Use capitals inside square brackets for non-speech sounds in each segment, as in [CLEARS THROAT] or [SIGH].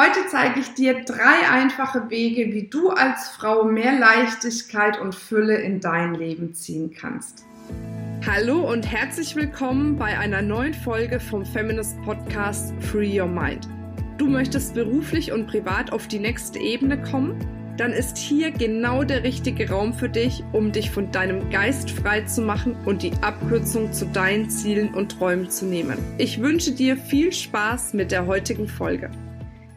Heute zeige ich dir drei einfache Wege, wie du als Frau mehr Leichtigkeit und Fülle in dein Leben ziehen kannst. Hallo und herzlich willkommen bei einer neuen Folge vom Feminist Podcast Free Your Mind. Du möchtest beruflich und privat auf die nächste Ebene kommen? Dann ist hier genau der richtige Raum für dich, um dich von deinem Geist frei zu machen und die Abkürzung zu deinen Zielen und Träumen zu nehmen. Ich wünsche dir viel Spaß mit der heutigen Folge.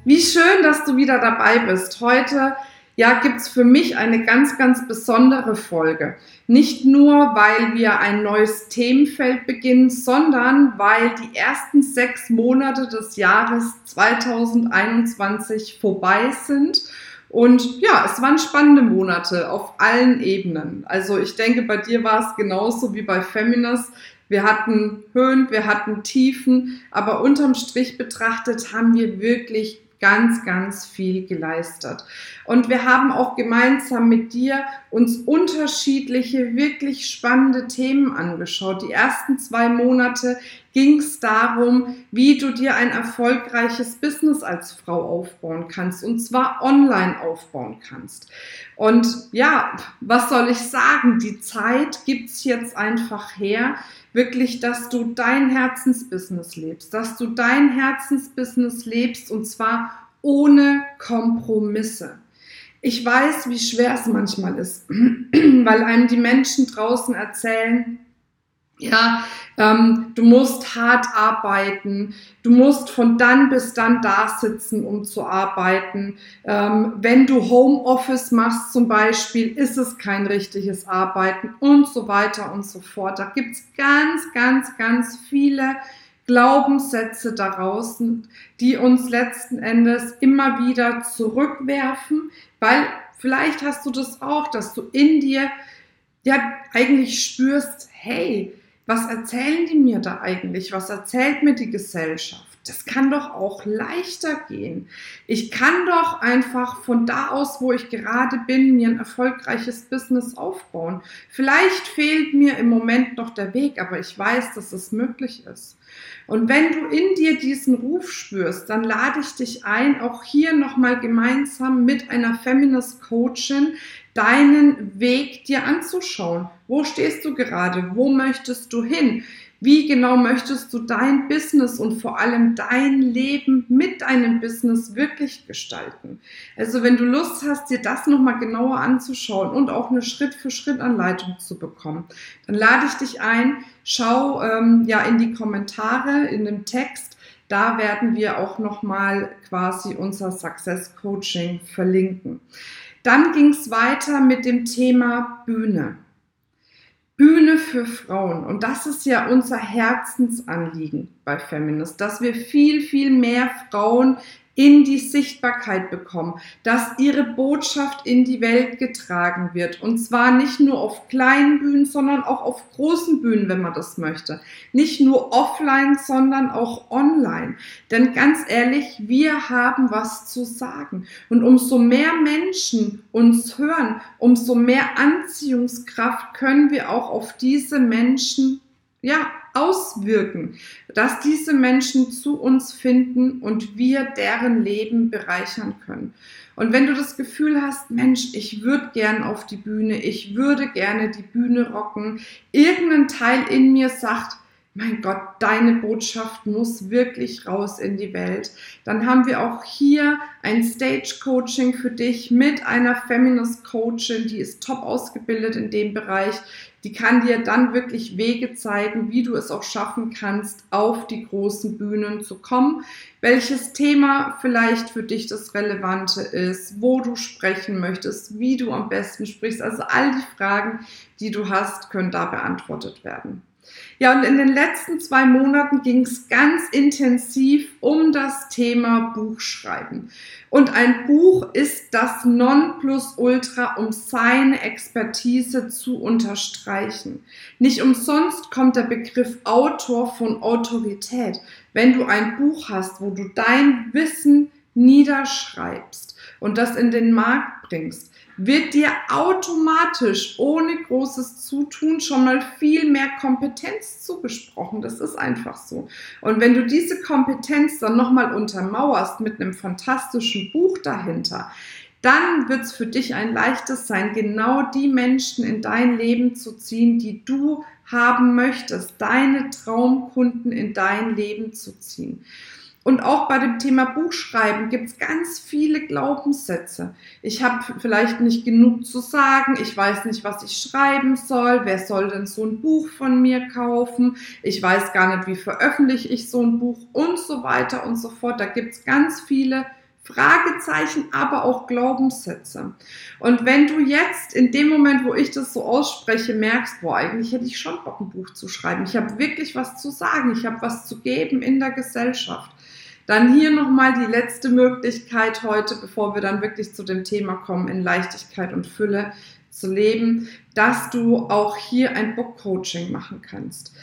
Wie schön, dass du wieder dabei bist. Heute ja, gibt es für mich eine ganz, ganz besondere Folge. Nicht nur, weil wir ein neues Themenfeld beginnen, sondern weil die ersten sechs Monate des Jahres 2021 vorbei sind. Und ja, es waren spannende Monate auf allen Ebenen. Also ich denke, bei dir war es genauso wie bei Feminist. Wir hatten Höhen, wir hatten Tiefen, aber unterm Strich betrachtet haben wir wirklich ganz, ganz viel geleistet. Und wir haben auch gemeinsam mit dir uns unterschiedliche, wirklich spannende Themen angeschaut. Die ersten zwei Monate ging es darum, wie du dir ein erfolgreiches Business als Frau aufbauen kannst und zwar online aufbauen kannst. Und ja, was soll ich sagen? Die Zeit gibt's jetzt einfach her, wirklich, dass du dein Herzensbusiness lebst, dass du dein Herzensbusiness lebst und zwar ohne Kompromisse. Ich weiß, wie schwer es manchmal ist, [CLEARS THROAT] weil einem die Menschen draußen erzählen, ja, ähm, du musst hart arbeiten, du musst von dann bis dann da sitzen, um zu arbeiten. Ähm, wenn du Homeoffice machst zum Beispiel, ist es kein richtiges Arbeiten und so weiter und so fort. Da gibt es ganz, ganz, ganz viele Glaubenssätze daraus, die uns letzten Endes immer wieder zurückwerfen, weil vielleicht hast du das auch, dass du in dir ja eigentlich spürst, hey, was erzählen die mir da eigentlich? Was erzählt mir die Gesellschaft? Das kann doch auch leichter gehen. Ich kann doch einfach von da aus, wo ich gerade bin, mir ein erfolgreiches Business aufbauen. Vielleicht fehlt mir im Moment noch der Weg, aber ich weiß, dass es möglich ist. Und wenn du in dir diesen Ruf spürst, dann lade ich dich ein, auch hier nochmal gemeinsam mit einer Feminist Coachin deinen Weg dir anzuschauen. Wo stehst du gerade? Wo möchtest du hin? Wie genau möchtest du dein Business und vor allem dein Leben mit deinem Business wirklich gestalten? Also wenn du Lust hast, dir das nochmal genauer anzuschauen und auch eine Schritt-für-Schritt-Anleitung zu bekommen, dann lade ich dich ein, schau ähm, ja in die Kommentare, in dem Text, da werden wir auch nochmal quasi unser Success Coaching verlinken. Dann ging es weiter mit dem Thema Bühne. Bühne für Frauen. Und das ist ja unser Herzensanliegen bei Feminist, dass wir viel, viel mehr Frauen in die Sichtbarkeit bekommen, dass ihre Botschaft in die Welt getragen wird. Und zwar nicht nur auf kleinen Bühnen, sondern auch auf großen Bühnen, wenn man das möchte. Nicht nur offline, sondern auch online. Denn ganz ehrlich, wir haben was zu sagen. Und umso mehr Menschen uns hören, umso mehr Anziehungskraft können wir auch auf diese Menschen ja, auswirken, dass diese Menschen zu uns finden und wir deren Leben bereichern können. Und wenn du das Gefühl hast, Mensch, ich würde gern auf die Bühne, ich würde gerne die Bühne rocken, irgendein Teil in mir sagt, mein Gott, deine Botschaft muss wirklich raus in die Welt. Dann haben wir auch hier ein Stage Coaching für dich mit einer Feminist Coachin, die ist top ausgebildet in dem Bereich. Die kann dir dann wirklich Wege zeigen, wie du es auch schaffen kannst, auf die großen Bühnen zu kommen, welches Thema vielleicht für dich das Relevante ist, wo du sprechen möchtest, wie du am besten sprichst. Also all die Fragen, die du hast, können da beantwortet werden. Ja, und in den letzten zwei Monaten ging es ganz intensiv um das Thema Buchschreiben. Und ein Buch ist das Nonplusultra, um seine Expertise zu unterstreichen. Nicht umsonst kommt der Begriff Autor von Autorität. Wenn du ein Buch hast, wo du dein Wissen niederschreibst und das in den Markt bringst, wird dir automatisch ohne großes Zutun schon mal viel mehr Kompetenz zugesprochen. Das ist einfach so. Und wenn du diese Kompetenz dann nochmal untermauerst mit einem fantastischen Buch dahinter, dann wird es für dich ein leichtes sein, genau die Menschen in dein Leben zu ziehen, die du haben möchtest, deine Traumkunden in dein Leben zu ziehen. Und auch bei dem Thema Buchschreiben gibt es ganz viele Glaubenssätze. Ich habe vielleicht nicht genug zu sagen, ich weiß nicht, was ich schreiben soll, wer soll denn so ein Buch von mir kaufen, ich weiß gar nicht, wie veröffentliche ich so ein Buch und so weiter und so fort. Da gibt es ganz viele Fragezeichen, aber auch Glaubenssätze. Und wenn du jetzt in dem Moment, wo ich das so ausspreche, merkst, boah, eigentlich hätte ich schon Bock, ein Buch zu schreiben. Ich habe wirklich was zu sagen, ich habe was zu geben in der Gesellschaft dann hier nochmal die letzte Möglichkeit heute, bevor wir dann wirklich zu dem Thema kommen, in Leichtigkeit und Fülle zu leben, dass du auch hier ein Book Coaching machen kannst.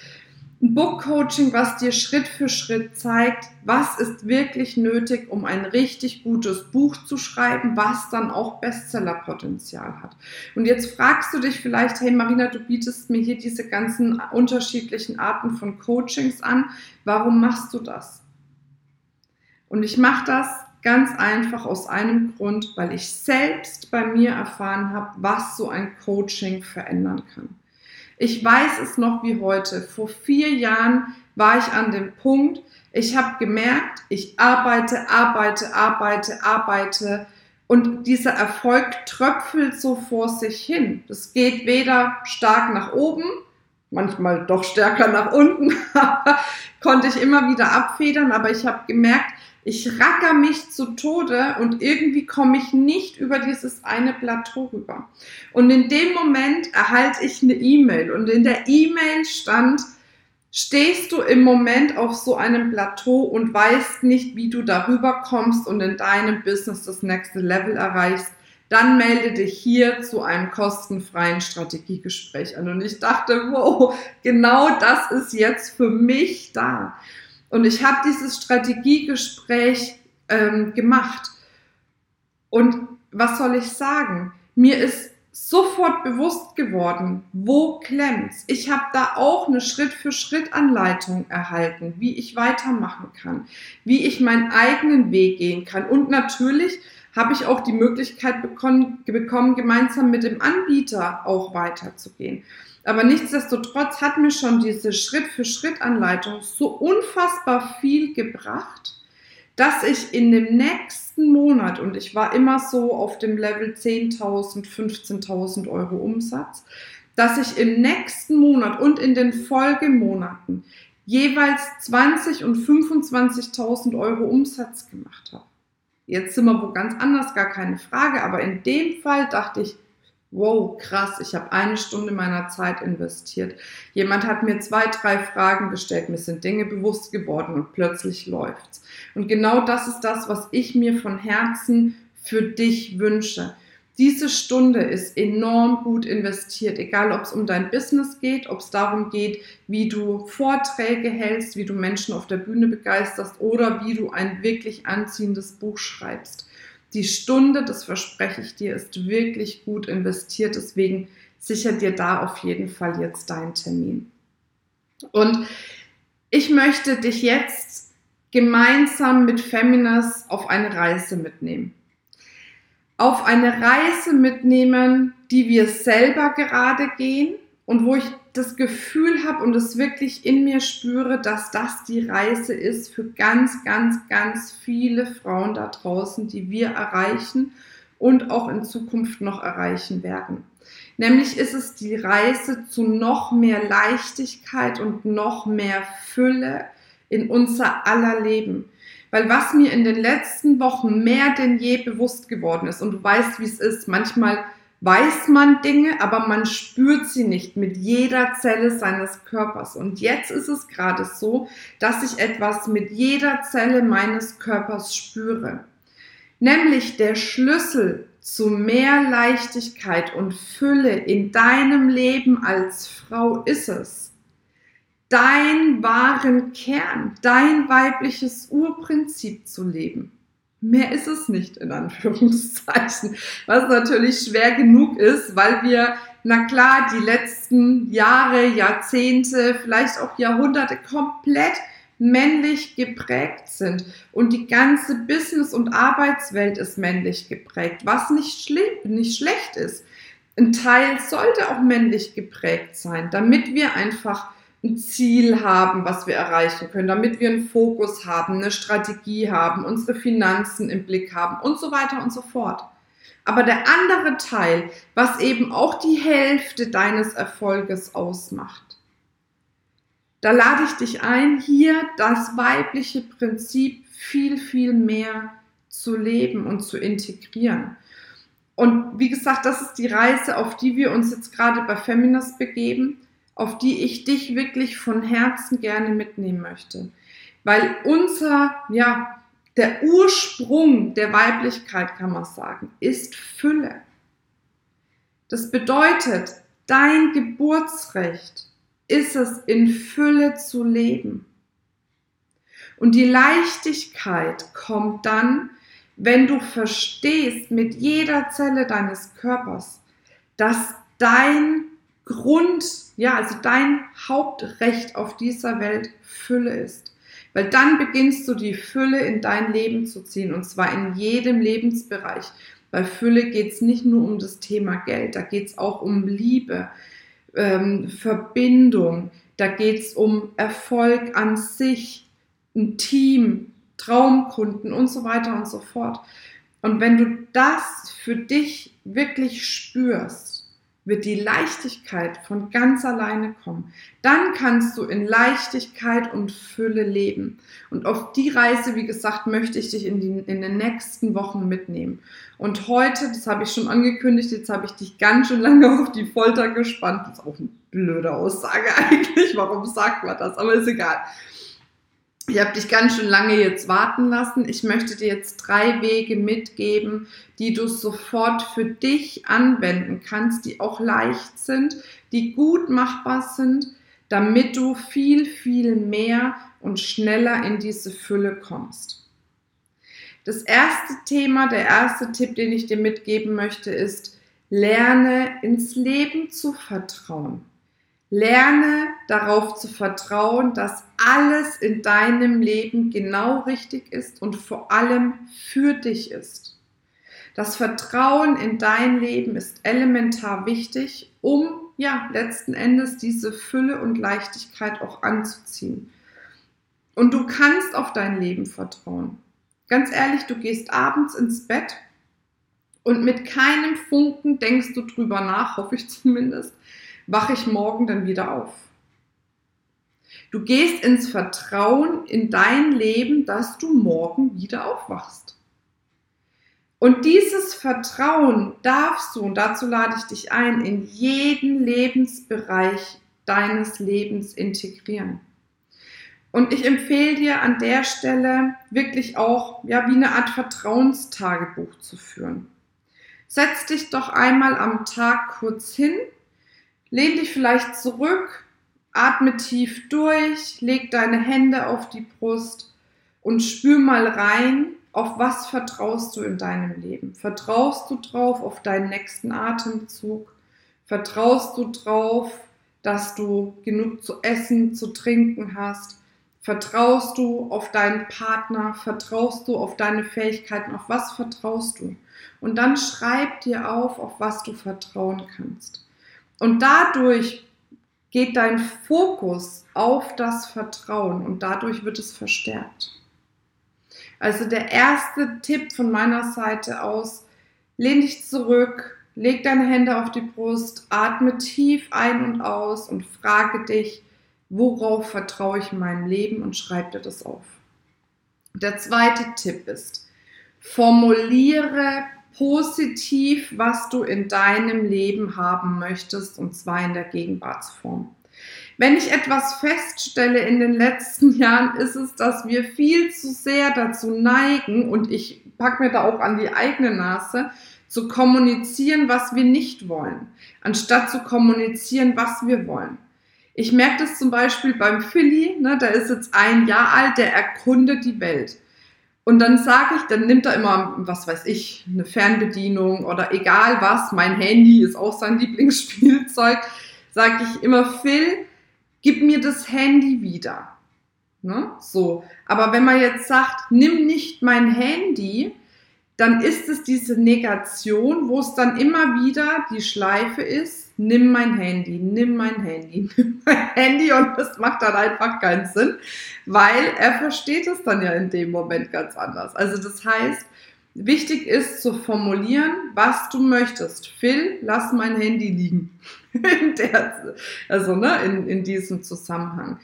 Ein Book Coaching, was dir Schritt für Schritt zeigt, was ist wirklich nötig, um ein richtig gutes Buch zu schreiben, was dann auch Bestsellerpotenzial hat. Und jetzt fragst du dich vielleicht, hey Marina, du bietest mir hier diese ganzen unterschiedlichen Arten von Coachings an. Warum machst du das? Und ich mache das ganz einfach aus einem Grund, weil ich selbst bei mir erfahren habe, was so ein Coaching verändern kann. Ich weiß es noch wie heute. Vor vier Jahren war ich an dem Punkt, ich habe gemerkt, ich arbeite, arbeite, arbeite, arbeite und dieser Erfolg tröpfelt so vor sich hin. Das geht weder stark nach oben, manchmal doch stärker nach unten, [LAUGHS] konnte ich immer wieder abfedern, aber ich habe gemerkt, ich racker mich zu Tode und irgendwie komme ich nicht über dieses eine Plateau rüber. Und in dem Moment erhalte ich eine E-Mail und in der E-Mail stand, stehst du im Moment auf so einem Plateau und weißt nicht, wie du darüber kommst und in deinem Business das nächste Level erreichst, dann melde dich hier zu einem kostenfreien Strategiegespräch an. Und ich dachte, wow, genau das ist jetzt für mich da. Und ich habe dieses Strategiegespräch ähm, gemacht. Und was soll ich sagen? Mir ist sofort bewusst geworden, wo klemmt's. Ich habe da auch eine Schritt-für-Schritt-Anleitung erhalten, wie ich weitermachen kann, wie ich meinen eigenen Weg gehen kann. Und natürlich habe ich auch die Möglichkeit bekommen, gemeinsam mit dem Anbieter auch weiterzugehen. Aber nichtsdestotrotz hat mir schon diese Schritt-für-Schritt-Anleitung so unfassbar viel gebracht, dass ich in dem nächsten Monat, und ich war immer so auf dem Level 10.000, 15.000 Euro Umsatz, dass ich im nächsten Monat und in den Folgemonaten jeweils 20 und 25.000 Euro Umsatz gemacht habe. Jetzt sind wir wo ganz anders, gar keine Frage, aber in dem Fall dachte ich, wow, krass, ich habe eine Stunde meiner Zeit investiert. Jemand hat mir zwei, drei Fragen gestellt, mir sind Dinge bewusst geworden und plötzlich läuft's. Und genau das ist das, was ich mir von Herzen für dich wünsche. Diese Stunde ist enorm gut investiert, egal ob es um dein Business geht, ob es darum geht, wie du Vorträge hältst, wie du Menschen auf der Bühne begeisterst oder wie du ein wirklich anziehendes Buch schreibst. Die Stunde, das verspreche ich dir, ist wirklich gut investiert. Deswegen sicher dir da auf jeden Fall jetzt deinen Termin. Und ich möchte dich jetzt gemeinsam mit Feminas auf eine Reise mitnehmen. Auf eine Reise mitnehmen, die wir selber gerade gehen und wo ich das Gefühl habe und es wirklich in mir spüre, dass das die Reise ist für ganz, ganz, ganz viele Frauen da draußen, die wir erreichen und auch in Zukunft noch erreichen werden. Nämlich ist es die Reise zu noch mehr Leichtigkeit und noch mehr Fülle in unser aller Leben. Weil was mir in den letzten Wochen mehr denn je bewusst geworden ist, und du weißt, wie es ist, manchmal weiß man Dinge, aber man spürt sie nicht mit jeder Zelle seines Körpers. Und jetzt ist es gerade so, dass ich etwas mit jeder Zelle meines Körpers spüre. Nämlich der Schlüssel zu mehr Leichtigkeit und Fülle in deinem Leben als Frau ist es, dein wahren Kern, dein weibliches Urprinzip zu leben. Mehr ist es nicht in Anführungszeichen, was natürlich schwer genug ist, weil wir, na klar, die letzten Jahre, Jahrzehnte, vielleicht auch Jahrhunderte komplett männlich geprägt sind und die ganze Business- und Arbeitswelt ist männlich geprägt, was nicht, nicht schlecht ist. Ein Teil sollte auch männlich geprägt sein, damit wir einfach ein Ziel haben, was wir erreichen können, damit wir einen Fokus haben, eine Strategie haben, unsere Finanzen im Blick haben und so weiter und so fort. Aber der andere Teil, was eben auch die Hälfte deines Erfolges ausmacht, da lade ich dich ein, hier das weibliche Prinzip viel, viel mehr zu leben und zu integrieren. Und wie gesagt, das ist die Reise, auf die wir uns jetzt gerade bei Feminist begeben auf die ich dich wirklich von Herzen gerne mitnehmen möchte. Weil unser, ja, der Ursprung der Weiblichkeit, kann man sagen, ist Fülle. Das bedeutet, dein Geburtsrecht ist es, in Fülle zu leben. Und die Leichtigkeit kommt dann, wenn du verstehst mit jeder Zelle deines Körpers, dass dein Grund, ja, also dein Hauptrecht auf dieser Welt Fülle ist. Weil dann beginnst du die Fülle in dein Leben zu ziehen und zwar in jedem Lebensbereich. Bei Fülle geht es nicht nur um das Thema Geld, da geht es auch um Liebe, ähm, Verbindung, da geht es um Erfolg an sich, ein Team, Traumkunden und so weiter und so fort. Und wenn du das für dich wirklich spürst, wird die Leichtigkeit von ganz alleine kommen. Dann kannst du in Leichtigkeit und Fülle leben. Und auf die Reise, wie gesagt, möchte ich dich in, die, in den nächsten Wochen mitnehmen. Und heute, das habe ich schon angekündigt, jetzt habe ich dich ganz schön lange [LAUGHS] auf die Folter gespannt. Das ist auch eine blöde Aussage [LAUGHS] eigentlich. Warum sagt man das? Aber ist egal. Ich habe dich ganz schön lange jetzt warten lassen. Ich möchte dir jetzt drei Wege mitgeben, die du sofort für dich anwenden kannst, die auch leicht sind, die gut machbar sind, damit du viel, viel mehr und schneller in diese Fülle kommst. Das erste Thema, der erste Tipp, den ich dir mitgeben möchte, ist, lerne ins Leben zu vertrauen. Lerne darauf zu vertrauen, dass alles in deinem Leben genau richtig ist und vor allem für dich ist. Das Vertrauen in dein Leben ist elementar wichtig, um ja letzten Endes diese Fülle und Leichtigkeit auch anzuziehen. Und du kannst auf dein Leben vertrauen. Ganz ehrlich, du gehst abends ins Bett und mit keinem Funken denkst du drüber nach, hoffe ich zumindest, wache ich morgen dann wieder auf. Du gehst ins Vertrauen in dein Leben, dass du morgen wieder aufwachst. Und dieses Vertrauen darfst du, und dazu lade ich dich ein, in jeden Lebensbereich deines Lebens integrieren. Und ich empfehle dir an der Stelle wirklich auch, ja, wie eine Art Vertrauenstagebuch zu führen. Setz dich doch einmal am Tag kurz hin Lehn dich vielleicht zurück, atme tief durch, leg deine Hände auf die Brust und spür mal rein, auf was vertraust du in deinem Leben? Vertraust du drauf auf deinen nächsten Atemzug? Vertraust du drauf, dass du genug zu essen, zu trinken hast? Vertraust du auf deinen Partner? Vertraust du auf deine Fähigkeiten? Auf was vertraust du? Und dann schreib dir auf, auf was du vertrauen kannst. Und dadurch geht dein Fokus auf das Vertrauen und dadurch wird es verstärkt. Also der erste Tipp von meiner Seite aus, lehn dich zurück, leg deine Hände auf die Brust, atme tief ein und aus und frage dich, worauf vertraue ich in meinem Leben und schreib dir das auf. Der zweite Tipp ist, formuliere positiv, was du in deinem Leben haben möchtest, und zwar in der Gegenwartsform. Wenn ich etwas feststelle in den letzten [LAUGHS] Jahren, ist es, dass wir viel zu sehr dazu neigen, und ich packe mir da auch an die eigene Nase, zu kommunizieren, was wir nicht wollen, anstatt zu kommunizieren, was wir wollen. Ich merke das zum Beispiel beim Philly, ne, der ist jetzt ein Jahr alt, der erkundet die Welt. Und dann sage ich, dann nimmt er immer, was weiß ich, eine Fernbedienung oder egal was, mein Handy ist auch sein [LAUGHS] Lieblingsspielzeug, sage ich immer, Phil, gib mir das Handy wieder. Ne? So. Aber wenn man jetzt sagt, nimm nicht mein Handy, dann ist es diese Negation, wo es dann immer wieder die Schleife ist, nimm mein Handy, nimm mein Handy, [LAUGHS] nimm mein Handy und das macht dann einfach keinen Sinn, weil er versteht es dann ja in dem Moment ganz anders. Also das heißt, wichtig ist zu formulieren, was du möchtest. Phil, lass mein Handy liegen. [LAUGHS] Der, also ne, in, in diesem Zusammenhang.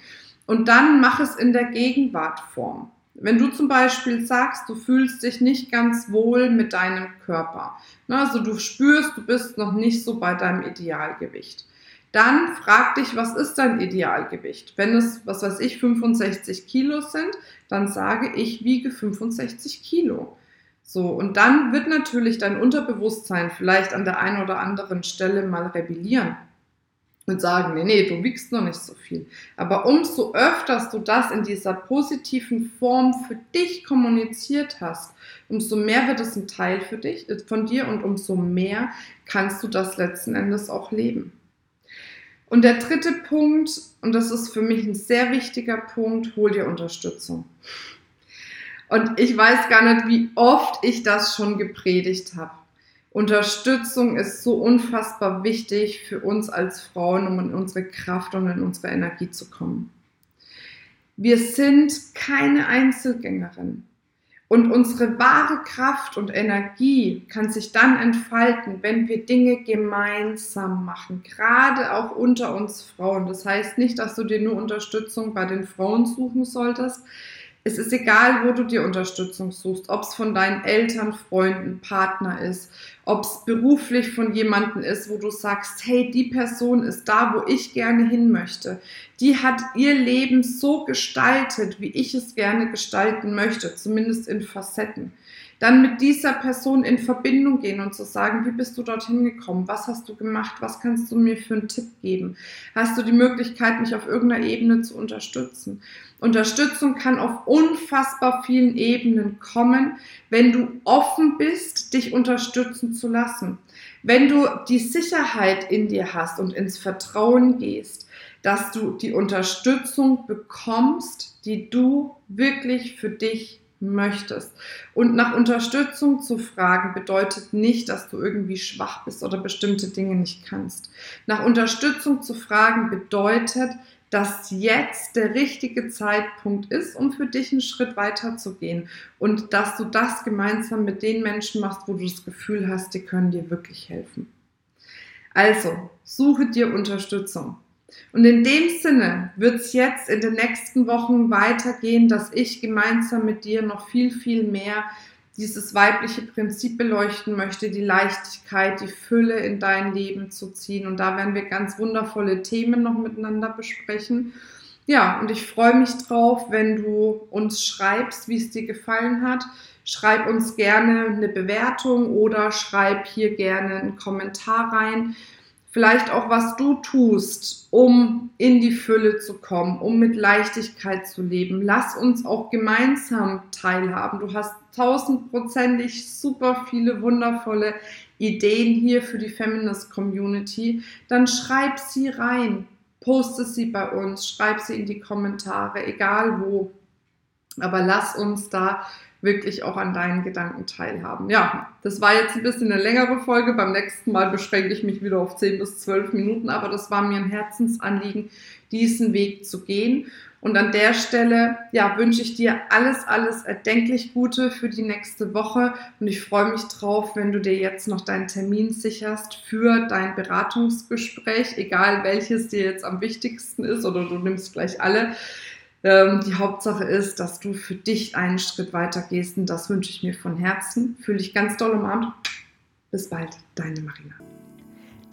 Und dann mach es in der Gegenwartform. Wenn du zum Beispiel sagst, du fühlst dich nicht ganz wohl mit deinem Körper, ne, also du spürst, du bist noch nicht so bei deinem Idealgewicht, dann frag dich, was ist dein Idealgewicht? Wenn es, was weiß ich, 65 Kilo sind, dann sage ich, wiege 65 Kilo. So, und dann wird natürlich dein Unterbewusstsein vielleicht an der einen oder anderen Stelle mal rebellieren und sagen, nee, nee, du wiegst noch nicht so viel. Aber umso öfters du das in dieser positiven Form für dich kommuniziert hast, umso mehr wird es ein Teil für dich, äh, von dir und umso mehr kannst du das letzten Endes auch leben. Und der dritte Punkt, und das ist für mich ein sehr wichtiger Punkt, hol dir Unterstützung. Und ich weiß gar nicht, wie oft ich das schon gepredigt habe. Unterstützung ist so unfassbar wichtig für uns als Frauen, um in unsere Kraft und in unsere Energie zu kommen. Wir sind keine Einzelgängerin. Und unsere wahre Kraft und Energie kann sich dann entfalten, wenn wir Dinge gemeinsam machen, gerade auch unter uns Frauen. Das heißt nicht, dass du dir nur Unterstützung bei den Frauen suchen solltest, es ist egal, wo du dir Unterstützung suchst, ob es von deinen Eltern, Freunden, Partner ist, ob es beruflich von jemandem ist, wo du sagst, hey, die Person ist da, wo ich gerne hin möchte. Die hat ihr Leben so gestaltet, wie ich es gerne gestalten möchte, zumindest in Facetten dann mit dieser Person in Verbindung gehen und zu sagen, wie bist du dorthin gekommen? Was hast du gemacht? Was kannst du mir für einen Tipp geben? Hast du die Möglichkeit, mich auf irgendeiner Ebene zu unterstützen? Unterstützung kann auf unfassbar vielen Ebenen kommen, wenn du offen bist, dich unterstützen zu lassen. Wenn du die Sicherheit in dir hast und ins Vertrauen gehst, dass du die Unterstützung bekommst, die du wirklich für dich möchtest. Und nach Unterstützung zu fragen bedeutet nicht, dass du irgendwie schwach bist oder bestimmte Dinge nicht kannst. Nach Unterstützung zu fragen bedeutet, dass jetzt der richtige Zeitpunkt ist, um für dich einen Schritt weiter zu gehen und dass du das gemeinsam mit den Menschen machst, wo du das Gefühl hast, die können dir wirklich helfen. Also, suche dir Unterstützung. Und in dem Sinne wird es jetzt in den nächsten Wochen weitergehen, dass ich gemeinsam mit dir noch viel, viel mehr dieses weibliche Prinzip beleuchten möchte, die Leichtigkeit, die Fülle in dein Leben zu ziehen. Und da werden wir ganz wundervolle Themen noch miteinander besprechen. Ja, und ich freue mich drauf, wenn du uns schreibst, wie es dir gefallen hat. Schreib uns gerne eine Bewertung oder schreib hier gerne einen Kommentar rein vielleicht auch, was du tust, um in die Fülle zu kommen, um mit Leichtigkeit zu leben. Lass uns auch gemeinsam teilhaben. Du hast tausendprozentig super viele wundervolle Ideen hier für die Feminist Community. Dann schreib sie rein, poste sie bei uns, schreib sie in die Kommentare, egal wo. Aber lass uns da wirklich auch an deinen Gedanken teilhaben. Ja, das war jetzt ein bisschen eine längere Folge. Beim nächsten Mal beschränke ich mich wieder auf 10 bis 12 Minuten, aber das war mir ein Herzensanliegen, diesen Weg zu gehen. Und an der Stelle, ja, wünsche ich dir alles, alles erdenklich Gute für die nächste Woche. Und ich freue mich drauf, wenn du dir jetzt noch deinen Termin sicherst für dein Beratungsgespräch, egal welches dir jetzt am wichtigsten ist oder du nimmst gleich alle. Ähm, die Hauptsache ist, dass du für dich einen Schritt weiter gehst und das wünsche ich mir von Herzen. Fühle dich ganz doll umarmt. Bis bald, deine Marina.